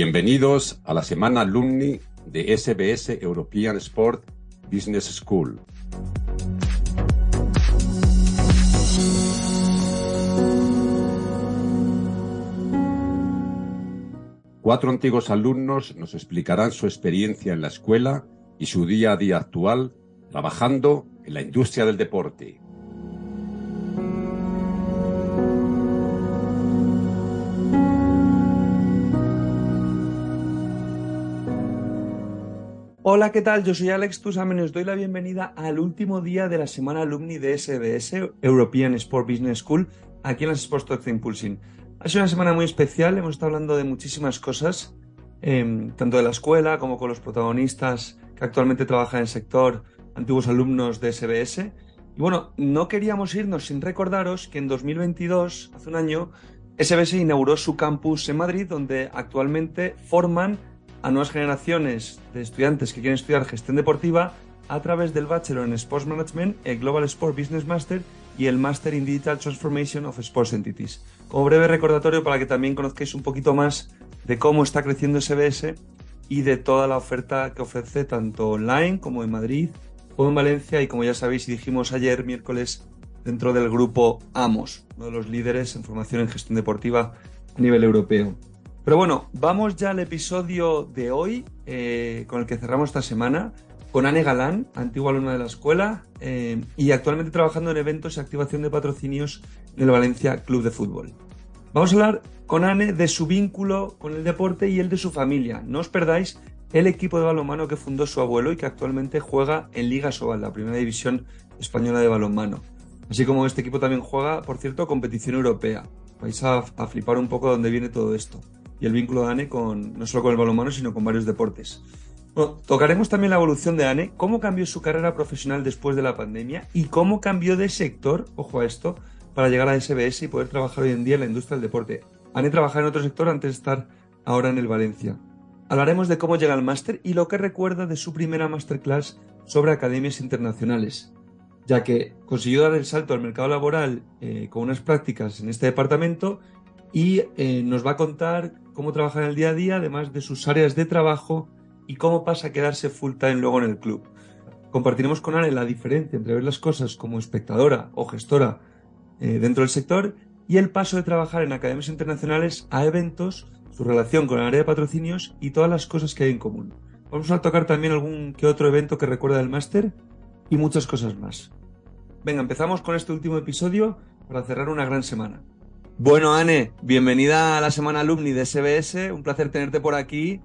Bienvenidos a la semana alumni de SBS European Sport Business School. Cuatro antiguos alumnos nos explicarán su experiencia en la escuela y su día a día actual trabajando en la industria del deporte. Hola, ¿qué tal? Yo soy Alex Tusamen y os doy la bienvenida al último día de la semana alumni de SBS, European Sport Business School, aquí en las Sports Talks de Impulsing. Ha sido una semana muy especial, hemos estado hablando de muchísimas cosas, em, tanto de la escuela como con los protagonistas que actualmente trabajan en el sector, antiguos alumnos de SBS. Y bueno, no queríamos irnos sin recordaros que en 2022, hace un año, SBS inauguró su campus en Madrid, donde actualmente forman a nuevas generaciones de estudiantes que quieren estudiar gestión deportiva a través del Bachelor en Sports Management, el Global Sport Business Master y el Master in Digital Transformation of Sports Entities. Como breve recordatorio para que también conozcáis un poquito más de cómo está creciendo SBS y de toda la oferta que ofrece tanto online como en Madrid o en Valencia y como ya sabéis y dijimos ayer miércoles dentro del grupo AMOS, uno de los líderes en formación en gestión deportiva a nivel europeo. Pero bueno, vamos ya al episodio de hoy, eh, con el que cerramos esta semana, con Anne Galán, antigua alumna de la escuela eh, y actualmente trabajando en eventos y activación de patrocinios en el Valencia Club de Fútbol. Vamos a hablar con Anne de su vínculo con el deporte y el de su familia. No os perdáis el equipo de balonmano que fundó su abuelo y que actualmente juega en Liga Sobal, la primera división española de balonmano. Así como este equipo también juega, por cierto, competición europea. Vais a, a flipar un poco de dónde viene todo esto y el vínculo de Anne con, no solo con el balonmano, sino con varios deportes. tocaremos también la evolución de Anne, cómo cambió su carrera profesional después de la pandemia y cómo cambió de sector, ojo a esto, para llegar a SBS y poder trabajar hoy en día en la industria del deporte. Anne trabajaba en otro sector antes de estar ahora en el Valencia. Hablaremos de cómo llega al máster y lo que recuerda de su primera masterclass sobre academias internacionales, ya que consiguió dar el salto al mercado laboral eh, con unas prácticas en este departamento y eh, nos va a contar cómo trabaja en el día a día, además de sus áreas de trabajo y cómo pasa a quedarse full time luego en el club. Compartiremos con Ale la diferencia entre ver las cosas como espectadora o gestora eh, dentro del sector y el paso de trabajar en academias internacionales a eventos, su relación con el área de patrocinios y todas las cosas que hay en común. Vamos a tocar también algún que otro evento que recuerda el máster y muchas cosas más. Venga, empezamos con este último episodio para cerrar una gran semana. Bueno, Anne, bienvenida a la semana alumni de SBS. Un placer tenerte por aquí.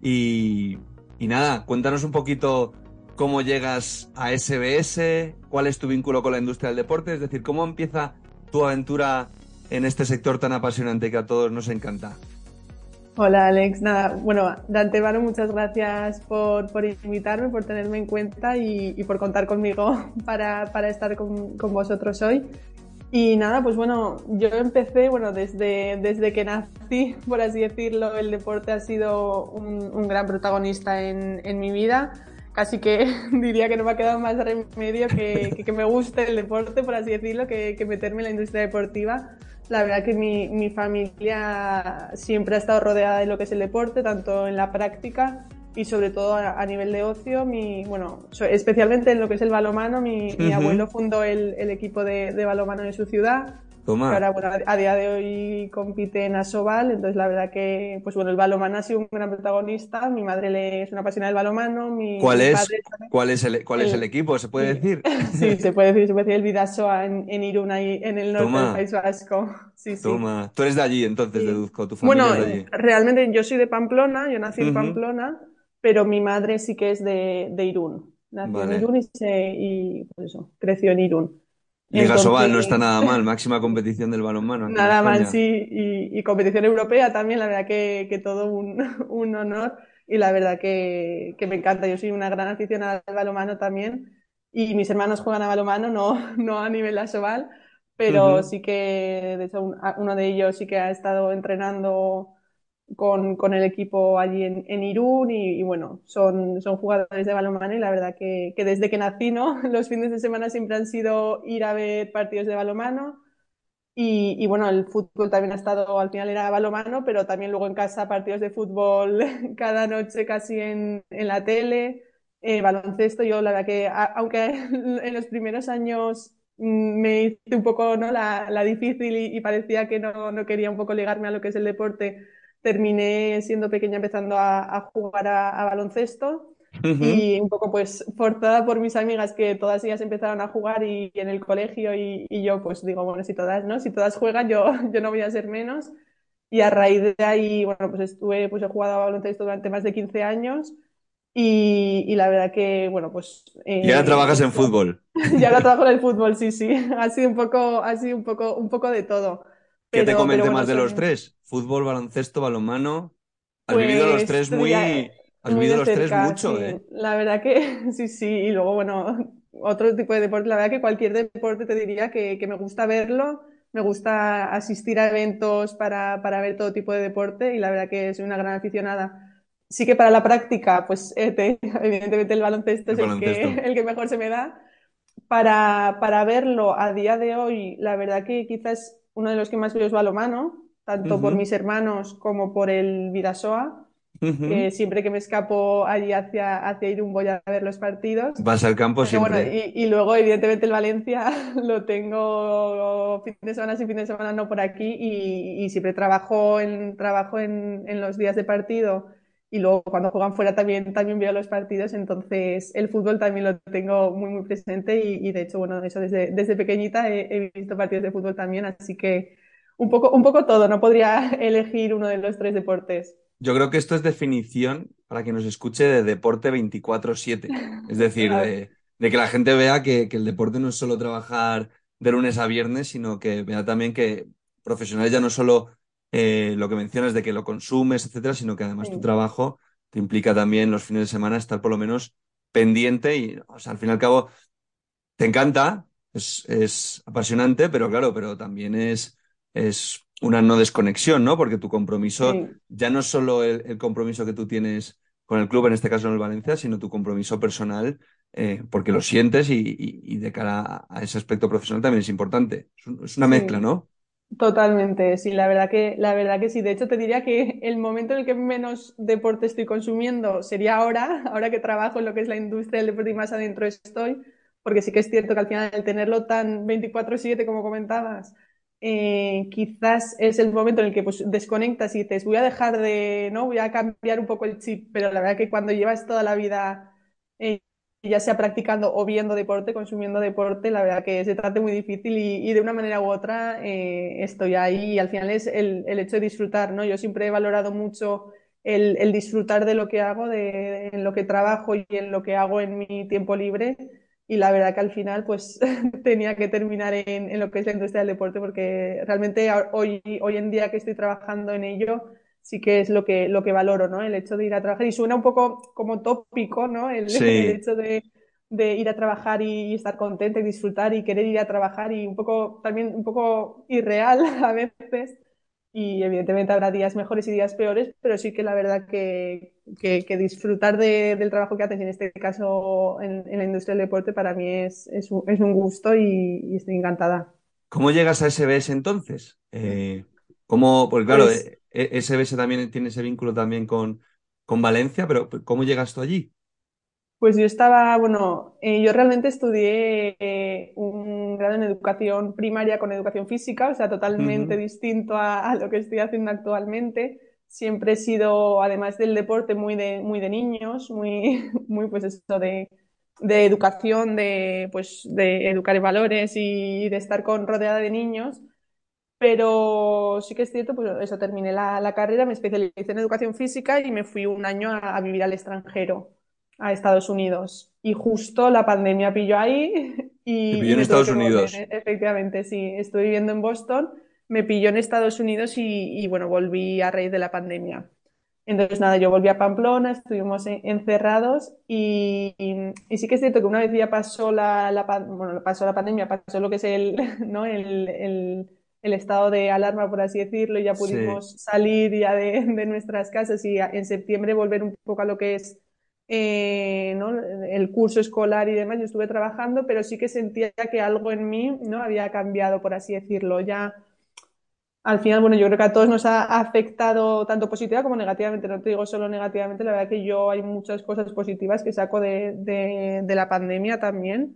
Y, nada, cuéntanos un poquito cómo llegas a SBS, cuál es tu vínculo con la industria del deporte, es decir, cómo empieza tu aventura en este sector tan apasionante que a todos nos encanta. Hola Alex, nada, bueno, de antemano muchas gracias por, invitarme, por tenerme en cuenta y, por contar conmigo para, estar con, con, vosotros hoy. Y nada, pues bueno, yo empecé, bueno, desde, desde que nací, por así decirlo, el deporte ha sido un, gran protagonista en, en, mi vida. Casi que diría que no me ha quedado más remedio que, que, me guste el deporte, por así decirlo, que, que, meterme en la industria deportiva. La verdad que mi, mi familia siempre ha estado rodeada de lo que es el deporte, tanto en la práctica y sobre todo a, nivel de ocio, mi, bueno, especialmente en lo que es el balomano, mi, mi abuelo fundó el, el equipo de, de, balomano de su ciudad. Toma. ahora, bueno, a día de hoy compite en Asobal, entonces la verdad que, pues bueno, el balomano ha sido un gran protagonista. Mi madre le, es una apasionada del balomano. Mi, ¿Cuál, es, ¿cuál, es, el, cuál es el equipo? ¿Se puede decir? Sí, se puede decir, se puede decir el Vidasoa en, en Irún, ahí en el norte del País Vasco. Sí, Toma. Tú eres de allí, entonces, deduzco, tu familia bueno, es de allí. realmente yo soy de Pamplona, yo nací en Pamplona pero mi madre sí que es de, de Irún. Nació en Irún y, se, y pues eso, creció en Irún. Liga Sobal no está nada mal, máxima competición del balonmano. Nada mal, sí, y, y, competición europea también, la verdad que, que todo un, un, honor y la verdad que, que, me encanta. Yo soy una gran aficionada al balonmano también y mis hermanos juegan a balonmano, no, no a nivel Asobal, pero sí que, de hecho, uno de ellos sí que ha estado entrenando con, con el equipo allí en, en Irún y, bueno, son, son jugadores de balonmano y la verdad que, que, desde que nací, ¿no? Los fines de semana siempre han sido ir a ver partidos de balonmano Y, bueno, el fútbol también ha estado, al final era balomano, pero también luego en casa partidos de fútbol cada noche casi en, en la tele, eh, baloncesto. Yo la verdad que, aunque en los primeros años mm, me hice un poco ¿no? la, la difícil y, parecía que no, no, quería un poco ligarme a lo que es el deporte, terminé siendo pequeña empezando a, a jugar a baloncesto y un poco pues forzada por mis amigas que todas ellas empezaron a jugar y, en el colegio y, y, yo pues digo, bueno, si todas, ¿no? Si todas juegan, yo, yo no voy a ser menos. Y a raíz de ahí, bueno, pues estuve, pues he jugado a baloncesto durante más de 15 años y, y la verdad que, bueno, pues... Eh, y ahora trabajas en fútbol. y ahora trabajo en el fútbol, sí, sí. Ha sido un poco, ha sido un poco, un poco de todo. ¿Qué te comente más de los tres? Fútbol, baloncesto, balonmano. Has vivido los pues tres muy... Has vivido los tres mucho, ¿eh? La verdad que sí, sí. Y luego, bueno, otro tipo de deporte. La verdad que cualquier deporte te diría que, que me gusta verlo. Me gusta asistir a eventos para, para, ver todo tipo de deporte y la verdad que soy una gran aficionada. Sí que para la práctica, pues eh, evidentemente el baloncesto es El, que, el que mejor se me da. Para, para verlo a día de hoy, la verdad que quizás uno de los que más veo es balomano, tanto por mis hermanos como por el Vidasoa siempre que me escapo allí hacia, hacia Irún voy a ver los partidos. Vas al campo siempre. y, luego, evidentemente, el Valencia lo tengo fin de semana sí, fin de semana no por aquí y, siempre trabajo, en, trabajo en, en, los días de partido y luego cuando juegan fuera también, también veo los partidos, entonces el fútbol también lo tengo muy, muy presente y, de hecho, bueno, eso desde, desde pequeñita he, he, visto partidos de fútbol también, así que un poco, un poco todo, no podría elegir uno de los tres deportes. Yo creo que esto es definición, para que nos escuche, de deporte 24-7. Es decir, de, que la gente vea que, el deporte no es solo trabajar de lunes a viernes, sino que vea también que profesionales ya no solo eh, lo que mencionas de que lo consumes, etcétera, sino que además tu trabajo te implica también los fines de semana estar por lo menos pendiente y, o sea, al fin y al cabo, te encanta, es, es apasionante, pero claro, pero también es, es una no desconexión, ¿no? Porque tu compromiso ya no es solo el, compromiso que tú tienes con el club, en este caso en el Valencia, sino tu compromiso personal, eh, porque lo sientes y, de cara a, ese aspecto profesional también es importante. Es, una mezcla, ¿no? Totalmente, sí, la verdad que, la verdad que sí. De hecho, te diría que el momento en el que menos deporte estoy consumiendo sería ahora, ahora que trabajo en lo que es la industria del deporte y más adentro estoy, porque sí que es cierto que al final el tenerlo tan 24/7 como comentabas, eh, quizás es el momento en el que pues, desconectas y dices, voy a dejar de, ¿no? Voy a cambiar un poco el chip, pero la verdad que cuando llevas toda la vida, eh, ya sea practicando o viendo deporte, consumiendo deporte, la verdad que se trata muy difícil y, de una manera u otra eh, estoy ahí y al final es el, el, hecho de disfrutar, ¿no? Yo siempre he valorado mucho el, el disfrutar de lo que hago, de, en lo que trabajo y en lo que hago en mi tiempo libre y la verdad que al final pues tenía que terminar en, en, lo que es la industria del deporte porque realmente hoy, hoy en día que estoy trabajando en ello sí que es lo que, lo que valoro, ¿no? El hecho de ir a trabajar y suena un poco como tópico, ¿no? El, hecho de, de, ir a trabajar y, estar contenta y disfrutar y querer ir a trabajar y un poco también un poco irreal a veces y evidentemente habrá días mejores y días peores, pero sí que la verdad que, que, disfrutar de, del trabajo que haces, en este caso en, la industria del deporte, para mí es, es, un, es un, gusto y, estoy encantada. ¿Cómo llegas a SBS entonces? Eh, ¿cómo, porque claro, pues SBS también tiene ese vínculo también con, con Valencia, pero ¿cómo llegas tú allí? Pues yo estaba, bueno, eh, yo realmente estudié eh, un grado en educación primaria con educación física, o sea, totalmente distinto a, lo que estoy haciendo actualmente. Siempre he sido, además del deporte, muy de, muy de niños, muy, muy pues eso de, de educación, de, pues, de educar en valores y de estar con, rodeada de niños. Pero sí que es cierto, pues eso, terminé la, la carrera, me especialicé en educación física y me fui un año a vivir al extranjero a Estados Unidos. Y justo la pandemia pilló ahí y... pilló en Estados Unidos. Efectivamente, sí. Estoy viviendo en Boston, me pilló en Estados Unidos y, bueno, volví a raíz de la pandemia. Entonces, nada, yo volví a Pamplona, estuvimos encerrados y, y, sí que es cierto que una vez ya pasó la, la, bueno, pasó la pandemia, pasó lo que es el, ¿no? el, el, el estado de alarma, por así decirlo, y ya pudimos salir ya de, de, nuestras casas y en septiembre volver un poco a lo que es eh, ¿no? el curso escolar y demás, yo estuve trabajando, pero sí que sentía que algo en mí ¿no? había cambiado, por así decirlo. Ya al final, bueno, yo creo que a todos nos ha afectado tanto positiva como negativamente. No te digo solo negativamente, la verdad que yo hay muchas cosas positivas que saco de, de la pandemia también,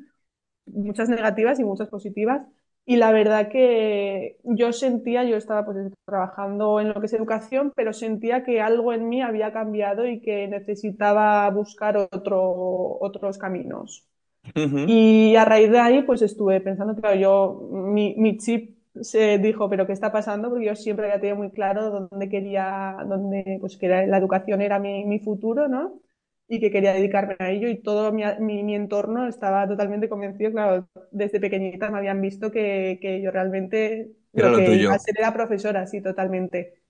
muchas negativas y muchas positivas. Y la verdad que yo sentía, yo estaba pues trabajando en lo que es educación, pero sentía que algo en mí había cambiado y que necesitaba buscar otro, otros caminos. Y a raíz de ahí, pues estuve pensando, claro, yo, mi, mi chip se dijo, pero ¿qué está pasando? Porque yo siempre había tenido muy claro dónde quería, dónde, pues que la educación era mi, mi futuro, ¿no? Y que quería dedicarme a ello y todo mi, mi, entorno estaba totalmente convencido, claro, desde pequeñita me habían visto que, que yo realmente era lo, que tuyo. a ser era profesora, sí, totalmente.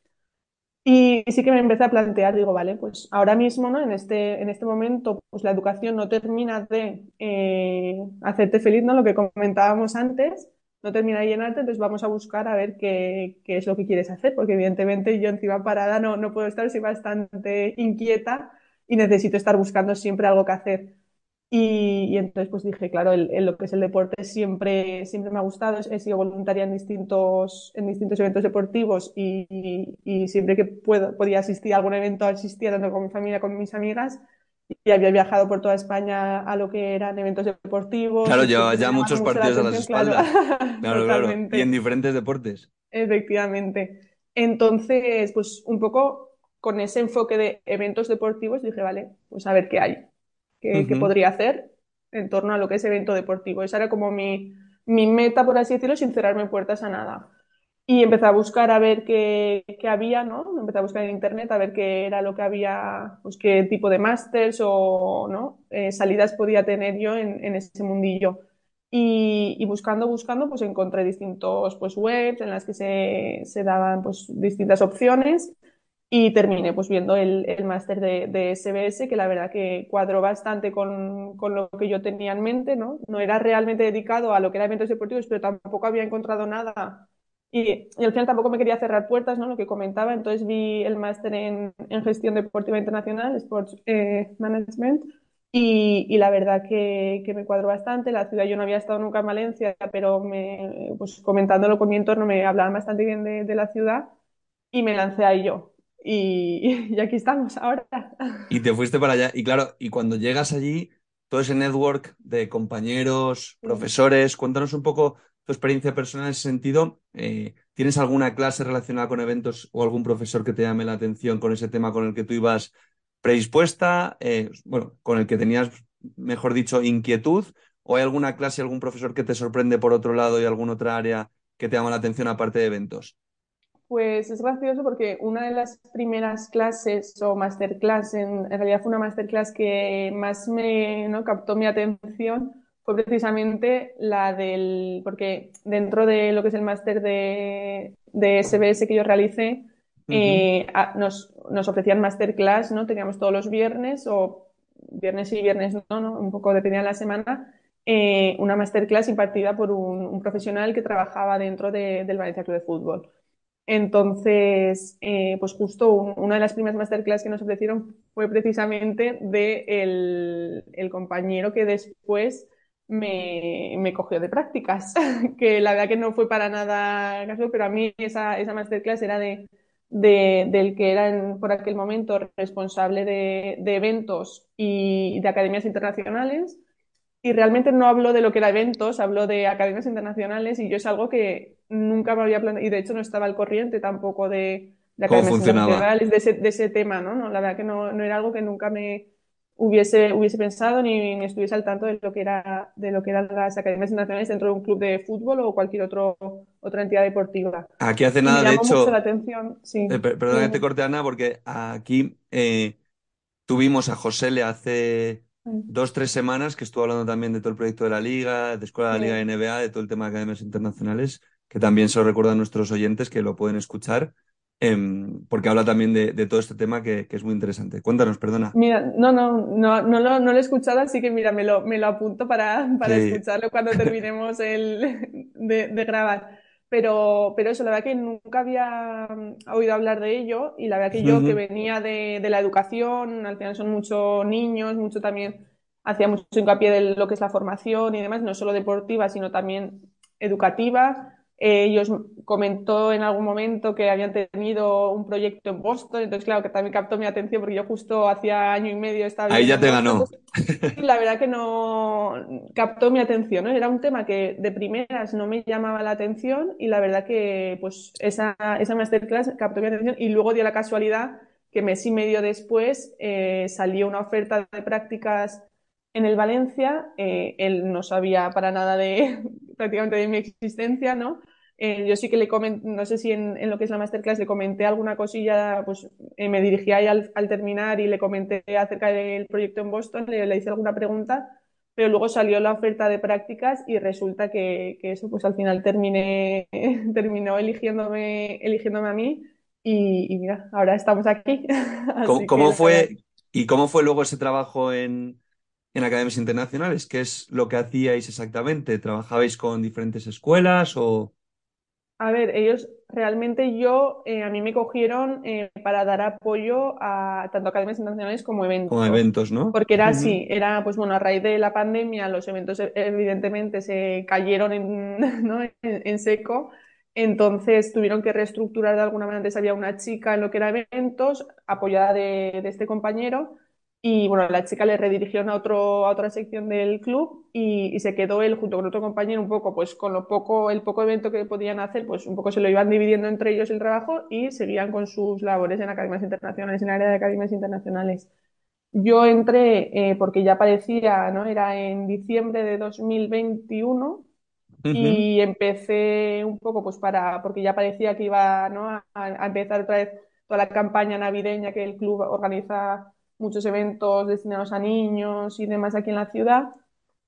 Y sí que me empecé a plantear, digo, vale, pues ahora mismo, ¿no? En este, en este momento, pues la educación no termina de eh, hacerte feliz, ¿no? Lo que comentábamos antes, no termina de llenarte, entonces vamos a buscar a ver qué, qué es lo que quieres hacer, porque evidentemente yo encima parada no, no puedo estar, soy bastante inquieta y necesito estar buscando siempre algo que hacer. Y, entonces pues dije, claro, el, lo que es el deporte siempre, siempre me ha gustado, he sido voluntaria en distintos, en distintos eventos deportivos y, y, siempre que puedo, podía asistir a algún evento, asistía tanto con mi familia como con mis amigas y había viajado por toda España a lo que eran eventos deportivos. Claro, llevaba ya muchos partidos a las espaldas. Claro, claro, Y en diferentes deportes. Efectivamente. Entonces, pues un poco con ese enfoque de eventos deportivos dije, vale, pues a ver qué hay, qué, podría hacer en torno a lo que es evento deportivo. Esa era como mi, mi meta, por así decirlo, sin cerrarme puertas a nada. Y empecé a buscar a ver qué, qué, había, ¿no? Empecé a buscar en internet a ver qué era lo que había, pues qué tipo de másters o ¿no? Eh, salidas podía tener yo en, en ese mundillo. Y, y, buscando, buscando, pues encontré distintos pues, webs en las que se, se daban pues, distintas opciones y terminé pues viendo el, el máster de, de, SBS, que la verdad que cuadró bastante con, con, lo que yo tenía en mente, ¿no? No era realmente dedicado a lo que era eventos deportivos, pero tampoco había encontrado nada. Y, y al final tampoco me quería cerrar puertas, ¿no? Lo que comentaba. Entonces vi el máster en, en, gestión deportiva internacional, Sports eh, Management, y, y, la verdad que, que, me cuadró bastante. La ciudad, yo no había estado nunca en Valencia, pero me, pues comentándolo con mi entorno me hablaban bastante bien de, de la ciudad y me lancé a ello y, aquí estamos ahora. Y te fuiste para allá. Y claro, y cuando llegas allí, todo ese network de compañeros, profesores, cuéntanos un poco tu experiencia personal en ese sentido. Eh, ¿Tienes alguna clase relacionada con eventos o algún profesor que te llame la atención con ese tema con el que tú ibas predispuesta? Eh, bueno, con el que tenías, mejor dicho, inquietud. ¿O hay alguna clase, algún profesor que te sorprende por otro lado y alguna otra área que te llama la atención aparte de eventos? Pues es gracioso porque una de las primeras clases o masterclass, en, realidad fue una masterclass que más me ¿no? captó mi atención, fue precisamente la del, porque dentro de lo que es el máster de, de, SBS que yo realicé, eh, nos, nos, ofrecían masterclass, ¿no? Teníamos todos los viernes o viernes y viernes no, ¿no? un poco dependía de la semana, eh, una masterclass impartida por un, un, profesional que trabajaba dentro de, del Valencia Club de Fútbol. Entonces, eh, pues justo una de las primeras masterclass que nos ofrecieron fue precisamente de el, compañero que después me, me, cogió de prácticas, que la verdad que no fue para nada casual, pero a mí esa, esa masterclass era de, de, del que era por aquel momento responsable de eventos y de academias internacionales y realmente no hablo de lo que era eventos, hablo de academias internacionales y yo es algo que nunca me había planteado y de hecho no estaba al corriente tampoco de, de academias internacionales, de ese, de ese tema, ¿no? ¿no? La verdad que no, no, era algo que nunca me hubiese, hubiese pensado ni, ni, estuviese al tanto de lo que era de lo que eran las academias internacionales dentro de un club de fútbol o cualquier otro, otra entidad deportiva. Aquí hace nada, de hecho. La atención. Sí. Eh, perdón que te corte, Ana, porque aquí eh, tuvimos a José le hace dos, tres semanas que estuvo hablando también de todo el proyecto de la Liga, de Escuela de la Liga de NBA, de todo el tema de academias internacionales, que también se lo recuerdan a nuestros oyentes que lo pueden escuchar, em, porque habla también de, todo este tema que, es muy interesante. Cuéntanos, perdona. Mira, no, no, no, no, lo, no lo he escuchado, así que mira, me lo, me lo apunto para, para escucharlo cuando terminemos el, de, de grabar. Pero, pero eso, la verdad que nunca había mm, oído hablar de ello y la verdad que yo que venía de, de la educación, al final son muchos niños, mucho también, hacía mucho hincapié de lo que es la formación y demás, no solo deportiva, sino también educativa eh, ellos comentó en algún momento que habían tenido un proyecto en Boston, entonces claro que también captó mi atención porque yo justo hacía año y medio estaba... Ahí ya te ganó. la verdad que no captó mi atención, Era un tema que de primeras no me llamaba la atención y la verdad que pues esa, esa masterclass captó mi atención y luego dio la casualidad que mes y medio después eh, salió una oferta de prácticas en el Valencia, eh, él no sabía para nada de prácticamente de mi existencia, ¿no? Eh, yo sí que le comenté, no sé si en, lo que es la masterclass le comenté alguna cosilla, pues eh, me dirigí ahí al, terminar y le comenté acerca del proyecto en Boston, le, hice alguna pregunta, pero luego salió la oferta de prácticas y resulta que, eso pues al final terminé, terminó eligiéndome, eligiéndome a mí y, mira, ahora estamos aquí. ¿Cómo, fue, ¿Y cómo fue luego ese trabajo en, en academias internacionales? ¿Qué es lo que hacíais exactamente? ¿Trabajabais con diferentes escuelas o...? A ver, ellos realmente yo, eh, a mí me cogieron eh, para dar apoyo a tanto academias internacionales como eventos. Como eventos, ¿no? Porque era así, era pues bueno, a raíz de la pandemia los eventos e, evidentemente se cayeron en, ¿no? en, seco, entonces tuvieron que reestructurar de alguna manera. Antes había una chica en lo que era eventos, apoyada de, de este compañero, y bueno, la chica le redirigieron a, otro, a otra sección del club y, se quedó él junto con otro compañero un poco, pues con lo poco, el poco evento que podían hacer, pues un poco se lo iban dividiendo entre ellos el trabajo y seguían con sus labores en academias internacionales, en el área de academias internacionales. Yo entré eh, porque ya parecía, ¿no? Era en diciembre de 2021 y empecé un poco pues para, porque ya parecía que iba, ¿no? a, a empezar otra vez toda la campaña navideña que el club organiza muchos eventos destinados a niños y demás aquí en la ciudad.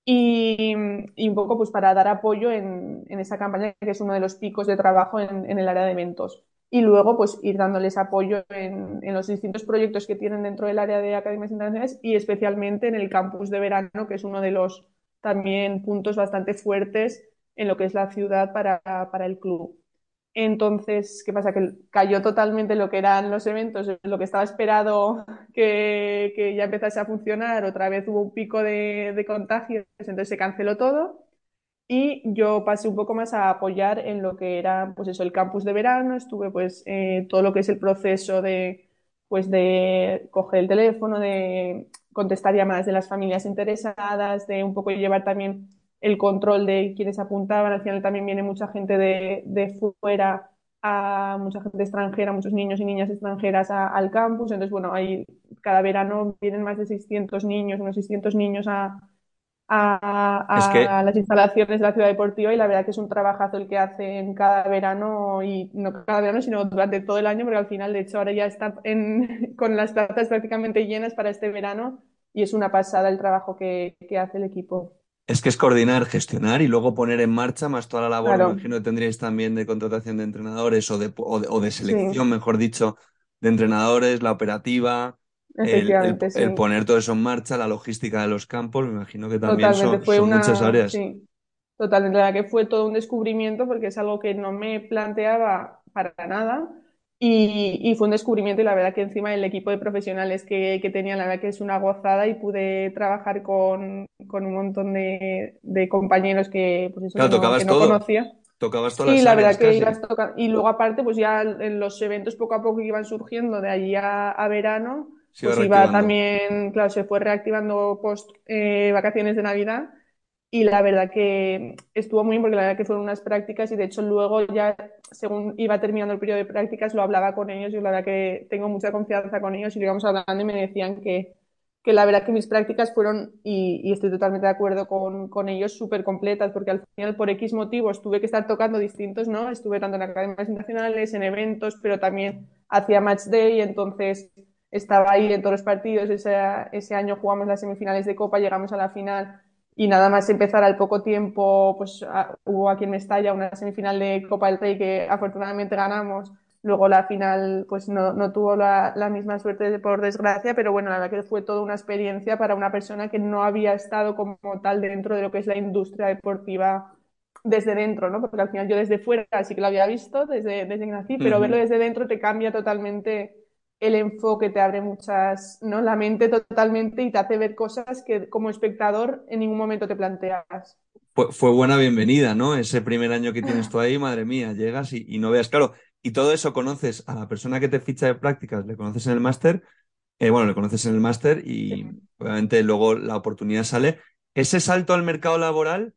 Y, un poco pues para dar apoyo en, esa campaña que es uno de los picos de trabajo en, el área de eventos. Y luego pues ir dándoles apoyo en, los distintos proyectos que tienen dentro del área de academias internacionales y especialmente en el campus de verano, que es uno de los también puntos bastante fuertes en lo que es la ciudad para, para el club. Entonces, ¿qué pasa? Que cayó totalmente lo que eran los eventos, lo que estaba esperado que, ya empezase a funcionar. Otra vez hubo un pico de, contagios, entonces se canceló todo. Y yo pasé un poco más a apoyar en lo que era, pues eso, el campus de verano. Estuve, pues, eh, todo lo que es el proceso de, pues, de coger el teléfono, de contestar llamadas de las familias interesadas, de un poco llevar también el control de quienes apuntaban. Al final también viene mucha gente de, de fuera, a mucha gente extranjera, muchos niños y niñas extranjeras al campus. Entonces, bueno, ahí cada verano vienen más de 600 niños, unos 600 niños a, a, las instalaciones de la ciudad deportiva y la verdad que es un trabajazo el que hacen cada verano y no cada verano, sino durante todo el año, porque al final, de hecho, ahora ya está en, con las plazas prácticamente llenas para este verano y es una pasada el trabajo que, que hace el equipo. Es que es coordinar, gestionar y luego poner en marcha más toda la labor, me imagino que tendríais también de contratación de entrenadores o de, o de, selección, mejor dicho, de entrenadores, la operativa, el, poner todo eso en marcha, la logística de los campos, me imagino que también son, muchas áreas. Sí. Totalmente, la que fue todo un descubrimiento porque es algo que no me planteaba para nada y, fue un descubrimiento y la verdad que encima el equipo de profesionales que, que tenía, la verdad que es una gozada y pude trabajar con, con un montón de, de, compañeros que, pues eso, no, conocía. Tocabas todas sí, la verdad que ibas tocando. Y luego aparte, pues ya en los eventos poco a poco que iban surgiendo de allí a, a verano, pues iba también, claro, se fue reactivando post eh, vacaciones de Navidad y la verdad que estuvo muy bien porque la verdad que fueron unas prácticas y de hecho luego ya según iba terminando el periodo de prácticas lo hablaba con ellos y la verdad que tengo mucha confianza con ellos y lo íbamos hablando y me decían que, que la verdad que mis prácticas fueron, y, estoy totalmente de acuerdo con, con ellos, súper completas porque al final por X motivos tuve que estar tocando distintos, ¿no? Estuve tanto en academias internacionales, en eventos, pero también hacía match day, entonces estaba ahí en todos los partidos, ese, ese año jugamos las semifinales de Copa, llegamos a la final y nada más empezar al poco tiempo, pues hubo aquí en Mestalla una semifinal de Copa del Rey que afortunadamente ganamos. Luego la final pues no, no tuvo la, la, misma suerte por desgracia, pero bueno, la verdad que fue toda una experiencia para una persona que no había estado como tal dentro de lo que es la industria deportiva desde dentro, ¿no? Porque al final yo desde fuera sí que lo había visto, desde, desde que nací, pero verlo desde dentro te cambia totalmente el enfoque, te abre muchas, ¿no? La mente totalmente y te hace ver cosas que como espectador en ningún momento te planteas. Fue, buena bienvenida, ¿no? Ese primer año que tienes tú ahí, madre mía, llegas y, no veas, claro, y todo eso conoces a la persona que te ficha de prácticas, le conoces en el máster, eh, bueno, le conoces en el máster y obviamente luego la oportunidad sale. Ese salto al mercado laboral,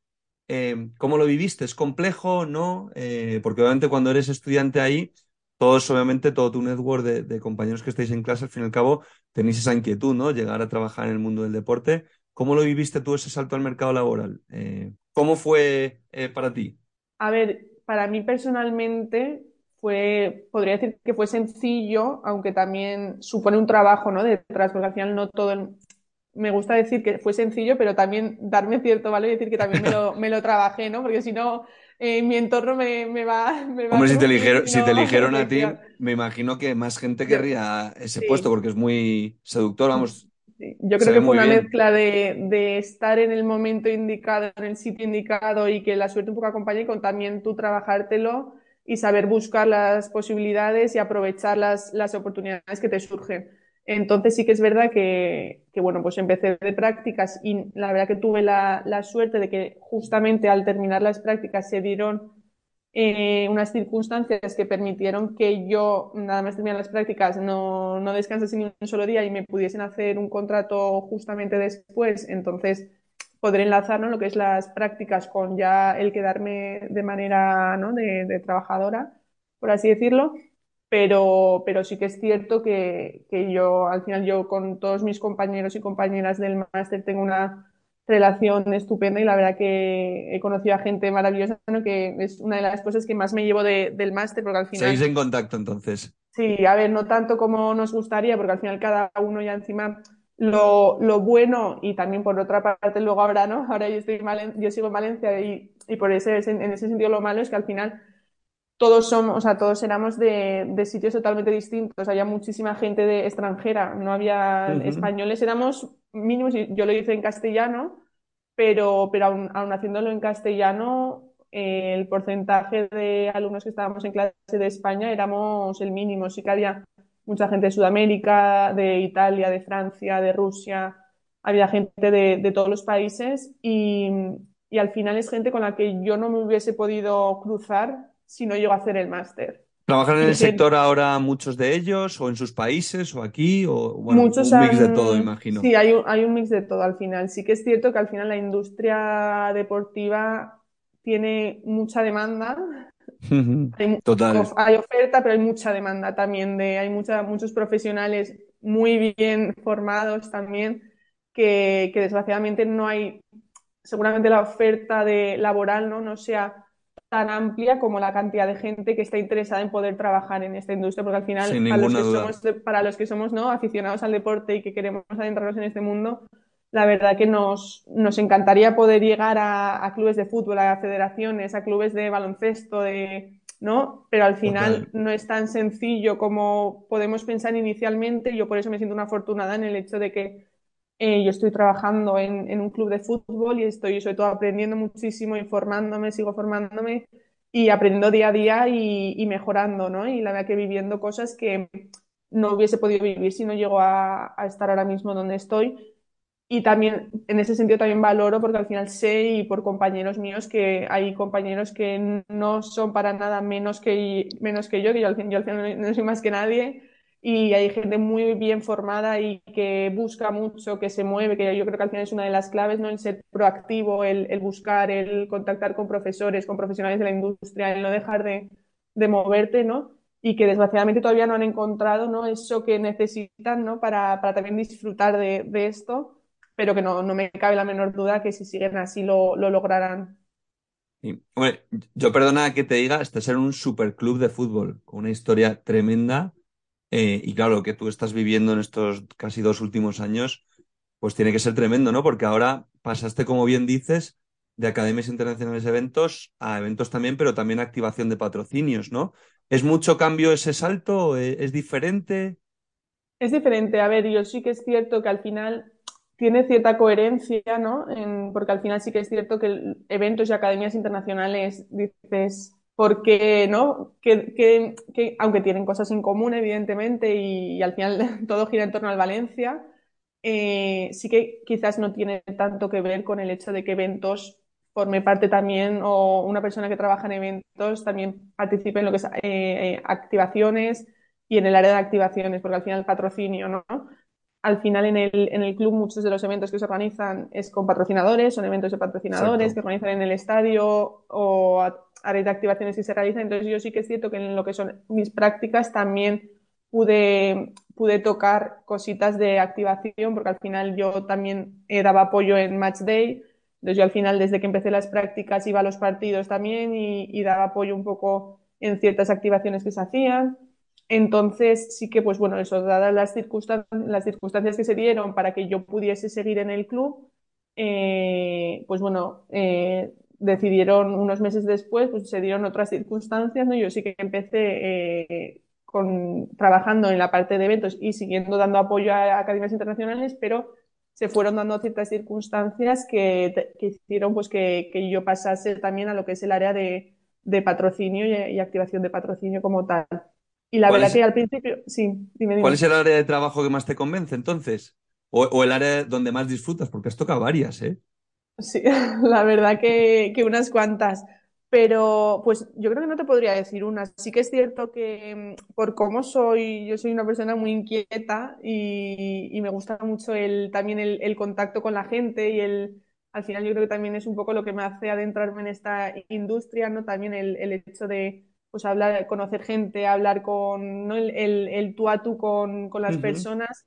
eh, ¿cómo lo viviste? ¿Es complejo? ¿No? Eh, porque obviamente cuando eres estudiante ahí, todos, obviamente, todo tu network de, compañeros que estáis en clase, al fin y al cabo, tenéis esa inquietud, ¿no? Llegar a trabajar en el mundo del deporte. ¿Cómo lo viviste tú ese salto al mercado laboral? Eh, ¿Cómo fue eh, para ti? A ver, para mí personalmente fue, podría decir que fue sencillo, aunque también supone un trabajo, ¿no? Detrás, porque al final no todo me gusta decir que fue sencillo, pero también darme cierto valor y decir que también me lo, me lo trabajé, ¿no? Porque si no, eh, mi entorno me, me, va, me Hombre, si te, eligieron, si te eligieron a ti, me imagino que más gente querría ese puesto porque es muy seductor, vamos. Yo creo que fue una mezcla de, de, estar en el momento indicado, en el sitio indicado y que la suerte un poco acompañe con también tú trabajártelo y saber buscar las posibilidades y aprovechar las, las oportunidades que te surgen. Entonces sí que es verdad que, bueno, pues empecé de prácticas y la verdad que tuve la, suerte de que justamente al terminar las prácticas se dieron eh, unas circunstancias que permitieron que yo, nada más terminar las prácticas, no, no descansase ni un solo día y me pudiesen hacer un contrato justamente después. Entonces, poder enlazar lo que es las prácticas con ya el quedarme de manera ¿no? de trabajadora, por así decirlo pero, pero sí que es cierto que, que, yo, al final, yo con todos mis compañeros y compañeras del máster tengo una relación estupenda y la verdad que he conocido a gente maravillosa, que es una de las cosas que más me llevo del máster, porque al final... ¿Seguís en contacto entonces? Sí, a ver, no tanto como nos gustaría, porque al final cada uno ya encima lo, lo bueno y también por otra parte luego ahora, ¿no? Ahora yo, estoy yo sigo en Valencia y, y por ese, en ese sentido lo malo es que al final todos somos, o sea, todos éramos de, de, sitios totalmente distintos. Había muchísima gente de extranjera, no había españoles, éramos mínimos, yo lo hice en castellano, pero, pero aún, haciéndolo en castellano, eh, el porcentaje de alumnos que estábamos en clase de España éramos el mínimo. Sí que había mucha gente de Sudamérica, de Italia, de Francia, de Rusia, había gente de, de todos los países y, y al final es gente con la que yo no me hubiese podido cruzar si no llego a hacer el máster. ¿Trabajan en el sector ahora muchos de ellos o en sus países o aquí? O, bueno, muchos un mix de todo, imagino. Sí, hay un, hay un mix de todo al final. Sí que es cierto que al final la industria deportiva tiene mucha demanda. hay, Total. Hay oferta, pero hay mucha demanda también de, hay mucha, muchos profesionales muy bien formados también que, que desgraciadamente no hay, seguramente la oferta de laboral no, no sea tan amplia como la cantidad de gente que está interesada en poder trabajar en esta industria, porque al final, para los, que somos, para los que somos ¿no? aficionados al deporte y que queremos adentrarnos en este mundo, la verdad que nos, nos encantaría poder llegar a, clubes de fútbol, a federaciones, a clubes de baloncesto, de, ¿no? Pero al final no es tan sencillo como podemos pensar inicialmente. Yo por eso me siento una afortunada en el hecho de que eh, yo estoy trabajando en, un club de fútbol y estoy sobre todo aprendiendo muchísimo, informándome, sigo formándome y aprendiendo día a día y, mejorando, ¿no? Y la verdad que viviendo cosas que no hubiese podido vivir si no llego a, estar ahora mismo donde estoy. Y también, en ese sentido, también valoro porque al final sé y por compañeros míos que hay compañeros que no son para nada menos que, menos que yo, que yo al final no soy más que nadie y hay gente muy bien formada y que busca mucho, que se mueve, que yo creo que al final es una de las claves, ¿no? El ser proactivo, el, el buscar, el contactar con profesores, con profesionales de la industria, el no dejar de, de moverte, ¿no? Y que desgraciadamente todavía no han encontrado, ¿no? Eso que necesitan, ¿no? Para, para también disfrutar de, de esto, pero que no, no, me cabe la menor duda que si siguen así lo, lo lograrán. yo perdona que te diga, este ser un superclub de fútbol, con una historia tremenda eh, y claro, lo que tú estás viviendo en estos casi dos últimos años, pues tiene que ser tremendo, ¿no? Porque ahora pasaste, como bien dices, de academias internacionales de eventos a eventos también, pero también activación de patrocinios, ¿no? ¿Es mucho cambio ese salto? ¿Es diferente? Es diferente. A ver, yo sí que es cierto que al final tiene cierta coherencia, ¿no? porque al final sí que es cierto que eventos y academias internacionales, dices, porque, ¿no? Que, aunque tienen cosas en común, evidentemente, y, al final todo gira en torno al Valencia, eh, sí que quizás no tiene tanto que ver con el hecho de que eventos forme parte también, o una persona que trabaja en eventos también participe en lo que es eh, activaciones y en el área de activaciones, porque al final el patrocinio, ¿no? al final en el, en el club muchos de los eventos que se organizan es con patrocinadores, son eventos de patrocinadores que organizan en el estadio o áreas de activaciones que se realizan. Entonces yo sí que es cierto que en lo que son mis prácticas también pude, pude tocar cositas de activación porque al final yo también daba apoyo en Match Day. Entonces yo al final desde que empecé las prácticas iba a los partidos también y, daba apoyo un poco en ciertas activaciones que se hacían. Entonces, sí que, pues bueno, eso, dadas las circunstancias, las circunstancias que se dieron para que yo pudiese seguir en el club, eh, pues bueno, eh, decidieron unos meses después, pues se dieron otras circunstancias, ¿no? Yo sí que empecé eh, con, trabajando en la parte de eventos y siguiendo dando apoyo a, academias internacionales, pero se fueron dando ciertas circunstancias que, hicieron pues que, yo pasase también a lo que es el área de, patrocinio y activación de patrocinio como tal. Y la verdad que al principio, sí, dime, ¿Cuál es el área de trabajo que más te convence entonces? O, el área donde más disfrutas, porque has tocado varias, ¿eh? Sí, la verdad que, unas cuantas. Pero pues yo creo que no te podría decir una. Sí que es cierto que mm, por cómo soy, yo soy una persona muy inquieta y, me gusta mucho el, también el, contacto con la gente y el, al final yo creo que también es un poco lo que me hace adentrarme en esta industria, ¿no? También el hecho de, pues hablar, conocer gente, hablar con el, el, tú a tú con, las personas.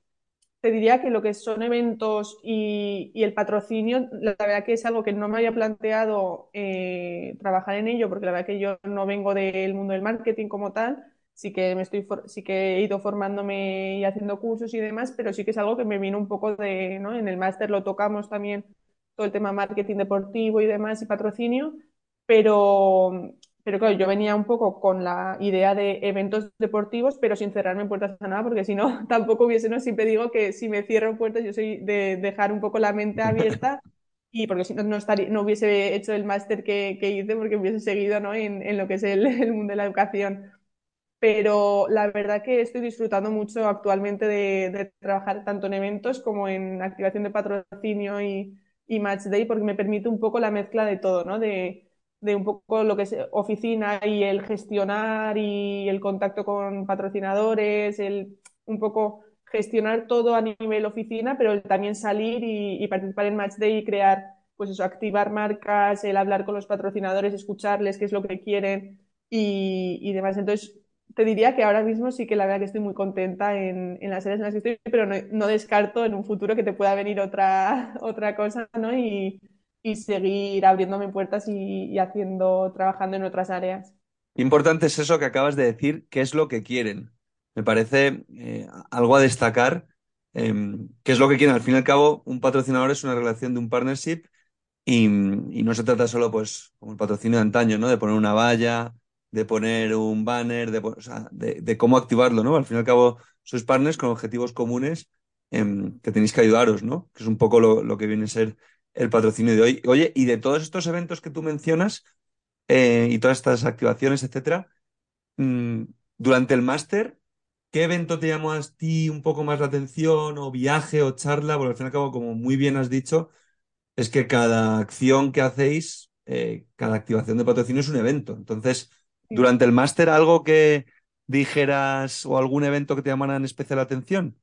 Te diría que lo que son eventos y, el patrocinio, la verdad que es algo que no me había planteado eh, trabajar en ello, porque la verdad que yo no vengo del mundo del marketing como tal, sí que me estoy sí que he ido formándome y haciendo cursos y demás, pero sí que es algo que me vino un poco de, ¿no? En el máster lo tocamos también todo el tema marketing deportivo y demás y patrocinio, pero pero claro, yo venía un poco con la idea de eventos deportivos, pero sin cerrarme puertas a nada, porque si no, tampoco hubiese, no, siempre digo que si me cierro puertas, yo soy de dejar un poco la mente abierta, y porque si no, no, estaría, no hubiese hecho el máster que, que, hice, porque hubiese seguido ¿no? en, en lo que es el, el, mundo de la educación. Pero la verdad que estoy disfrutando mucho actualmente de, de trabajar tanto en eventos como en activación de patrocinio y, y match day, porque me permite un poco la mezcla de todo, ¿no? De, de un poco lo que es oficina y el gestionar y el contacto con patrocinadores, el un poco gestionar todo a nivel oficina, pero también salir y, participar en Match Day y crear, pues eso, activar marcas, el hablar con los patrocinadores, escucharles qué es lo que quieren y, demás. Entonces, te diría que ahora mismo sí que la verdad que estoy muy contenta en, en las áreas en las que estoy, pero no, descarto en un futuro que te pueda venir otra, otra cosa, ¿no? Y, y seguir abriéndome puertas y, haciendo, trabajando en otras áreas. Importante es eso que acabas de decir, qué es lo que quieren. Me parece eh, algo a destacar, em, qué es lo que quieren. Al fin y al cabo, un patrocinador es una relación de un partnership y, no se trata solo, pues, como el patrocinio de antaño, ¿no? De poner una valla, de poner un banner, de, o de, cómo activarlo, ¿no? Al fin y al cabo, sois partners con objetivos comunes em, que tenéis que ayudaros, ¿no? Que es un poco lo, lo que viene a ser el patrocinio de hoy. Oye, y de todos estos eventos que tú mencionas eh, y todas estas activaciones, etcétera, mm, durante el máster, ¿qué evento te llamó a ti un poco más la atención, o viaje, o charla? Porque al fin y al cabo, como muy bien has dicho, es que cada acción que hacéis, eh, cada activación de patrocinio es un evento. Entonces, durante el máster, ¿algo que dijeras o algún evento que te llamara en especial atención?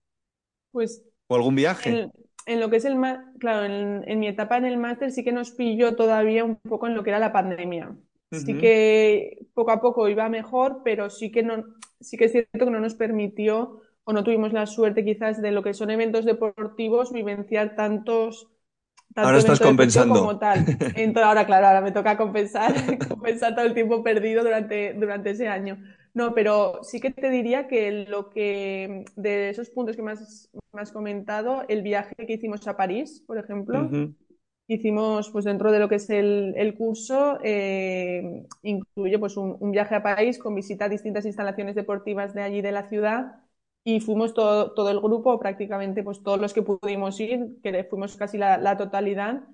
Pues. ¿O algún viaje? En lo que es el claro, en, mi etapa en el máster sí que nos pilló todavía un poco en lo que era la pandemia. Sí que poco a poco iba mejor, pero sí que no, sí que es cierto que no nos permitió o no tuvimos la suerte quizás de lo que son eventos deportivos vivenciar tantos ahora estás compensando como tal. Entonces, ahora claro, ahora me toca compensar, compensar todo el tiempo perdido durante, durante ese año. No, pero sí que te diría que lo que de esos puntos que me has, comentado, el viaje que hicimos a París, por ejemplo, hicimos pues dentro de lo que es el, curso, eh, incluye pues un, viaje a París con visita a distintas instalaciones deportivas de allí de la ciudad y fuimos todo, todo el grupo, prácticamente pues todos los que pudimos ir, que fuimos casi la, la totalidad.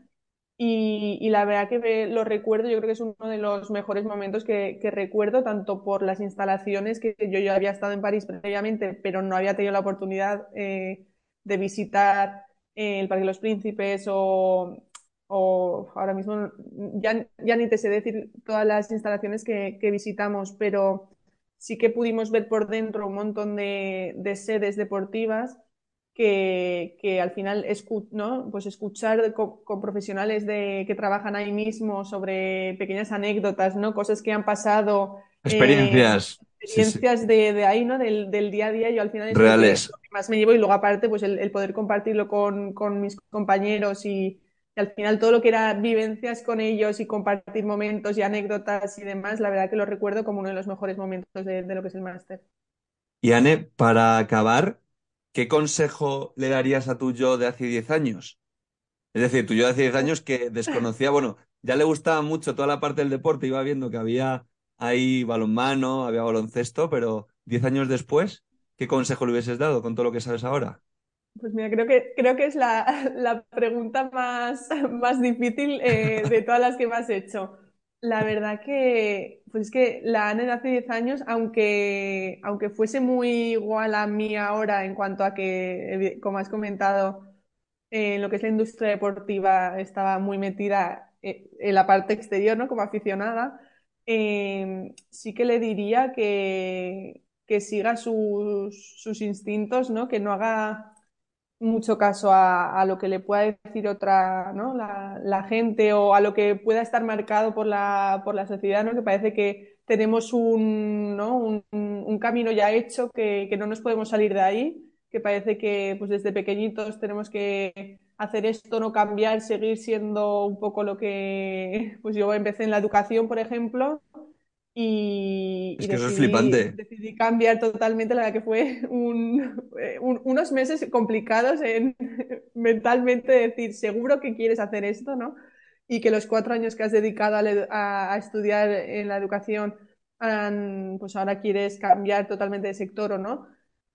Y, la verdad que lo recuerdo, yo creo que es uno de los mejores momentos que, recuerdo, tanto por las instalaciones, que yo ya había estado en París previamente, pero no había tenido la oportunidad eh, de visitar eh, el Parque de los Príncipes o, ahora mismo ya, ya, ni te sé decir todas las instalaciones que, visitamos, pero sí que pudimos ver por dentro un montón de sedes deportivas que, al final ¿no? pues escuchar con, profesionales de, que trabajan ahí mismo sobre pequeñas anécdotas, ¿no? cosas que han pasado. Experiencias. Eh, experiencias de, de, ahí, ¿no? Del, del, día a día. Yo al final es Reales. Lo que más me llevo y luego aparte pues el, el poder compartirlo con, con mis compañeros y, y, al final todo lo que era vivencias con ellos y compartir momentos y anécdotas y demás, la verdad que lo recuerdo como uno de los mejores momentos de, de lo que es el máster. Y Anne, para acabar, ¿qué consejo le darías a tu yo de hace 10 años? Es decir, tu yo de hace 10 años que desconocía, bueno, ya le gustaba mucho toda la parte del deporte, iba viendo que había ahí balonmano, había baloncesto, pero 10 años después, ¿qué consejo le hubieses dado con todo lo que sabes ahora? Pues mira, creo que, creo que es la, la pregunta más, más difícil eh, de todas las que me has hecho. La verdad que, pues es que la Anne de hace 10 años, aunque, aunque fuese muy igual a mí ahora en cuanto a que, como has comentado, en lo que es la industria deportiva estaba muy metida eh, en la parte exterior, ¿no? Como aficionada, eh, sí que le diría que, que siga sus, sus instintos, ¿no? Que no haga mucho caso a, a, lo que le pueda decir otra, ¿no? La, la, gente o a lo que pueda estar marcado por la, por la sociedad, ¿no? Que parece que tenemos un, ¿no? un, un camino ya hecho, que, que, no nos podemos salir de ahí, que parece que pues desde pequeñitos tenemos que hacer esto, no cambiar, seguir siendo un poco lo que pues yo empecé en la educación, por ejemplo, y, es que decidí, eso es flipante. decidí cambiar totalmente, la verdad que fue un, un, unos meses complicados en mentalmente decir, seguro que quieres hacer esto, ¿no? Y que los cuatro años que has dedicado a, a, a estudiar en la educación, han, pues ahora quieres cambiar totalmente de sector o no.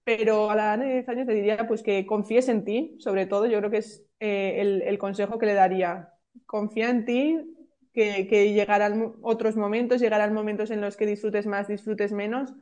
Pero a la edad de 10 años te diría pues que confíes en ti, sobre todo, yo creo que es eh, el, el consejo que le daría. Confía en ti, que, que, llegarán otros momentos, llegarán momentos en los que disfrutes más, disfrutes menos,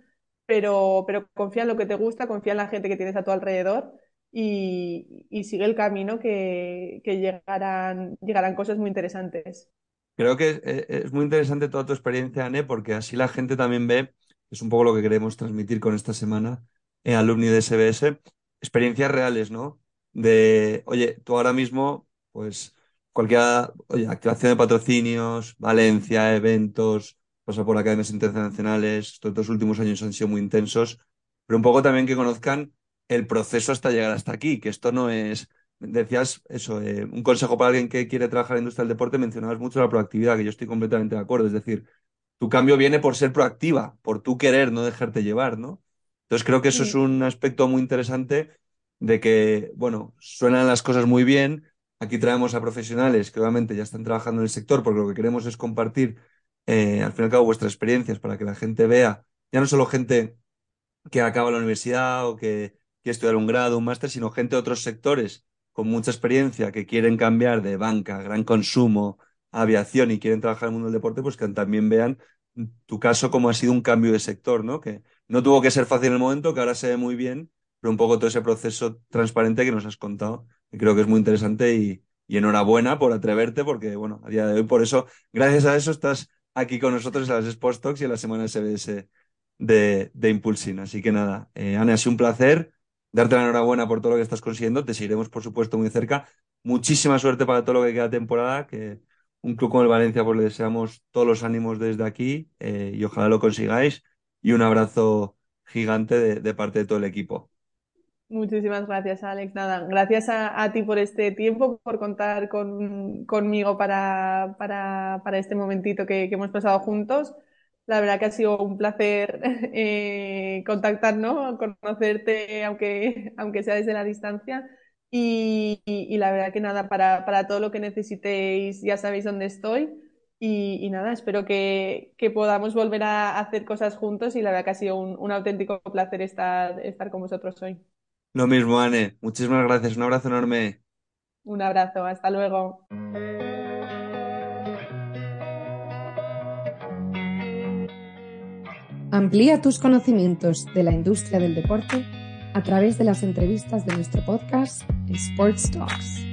pero, pero confía en lo que te gusta, confía en la gente que tienes a tu alrededor y, y sigue el camino que, que, llegarán, llegarán cosas muy interesantes. Creo que es, muy interesante toda tu experiencia, Anne, porque así la gente también ve, es un poco lo que queremos transmitir con esta semana, eh, alumni de SBS, experiencias reales, ¿no? De, oye, tú ahora mismo, pues cualquier oye, activación de patrocinios, Valencia, eventos, pasa por academias internacionales, estos dos últimos años han sido muy intensos, pero un poco también que conozcan el proceso hasta llegar hasta aquí, que esto no es, decías eso, eh, un consejo para alguien que quiere trabajar en la industria del deporte, mencionabas mucho la proactividad, que yo estoy completamente de acuerdo, es decir, tu cambio viene por ser proactiva, por tu querer, no dejarte llevar, ¿no? Entonces creo que eso sí. es un aspecto muy interesante de que, bueno, suenan las cosas muy bien, Aquí traemos a profesionales que obviamente ya están trabajando en el sector porque lo que queremos es compartir, eh, al fin y al cabo, vuestras experiencias para que la gente vea, ya no solo gente que acaba la universidad o que quiere estudiar un grado, un máster, sino gente de otros sectores con mucha experiencia que quieren cambiar de banca, gran consumo, aviación y quieren trabajar en el mundo del deporte, pues que también vean tu caso como ha sido un cambio de sector, ¿no? Que no tuvo que ser fácil en el momento, que ahora se ve muy bien, pero un poco todo ese proceso transparente que nos has contado creo que es muy interesante y, y, enhorabuena por atreverte, porque bueno, a día de hoy, por eso, gracias a eso estás aquí con nosotros en las Sports Talks y en la semana SBS de, de Impulsing. Así que nada, eh, Ana, ha sido un placer darte la enhorabuena por todo lo que estás consiguiendo. Te seguiremos, por supuesto, muy cerca. Muchísima suerte para todo lo que queda temporada, que un club como el Valencia, pues le deseamos todos los ánimos desde aquí eh, y ojalá lo consigáis. Y un abrazo gigante de, de parte de todo el equipo. Muchísimas gracias, Alex. Nada, gracias a, ti por este tiempo, por contar con, conmigo para, este momentito que, hemos pasado juntos. La verdad que ha sido un placer eh, contactar, ¿no? Conocerte, aunque, aunque sea desde la distancia. Y, la verdad que nada, para, todo lo que necesitéis, ya sabéis dónde estoy. Y, nada, espero que, podamos volver a hacer cosas juntos y la verdad que ha sido un, auténtico placer estar, estar con vosotros hoy. Lo mismo, Anne. Muchísimas gracias. Un abrazo enorme. Un abrazo. Hasta luego. Amplía tus conocimientos de la industria del deporte a través de las entrevistas de nuestro podcast Sports Talks.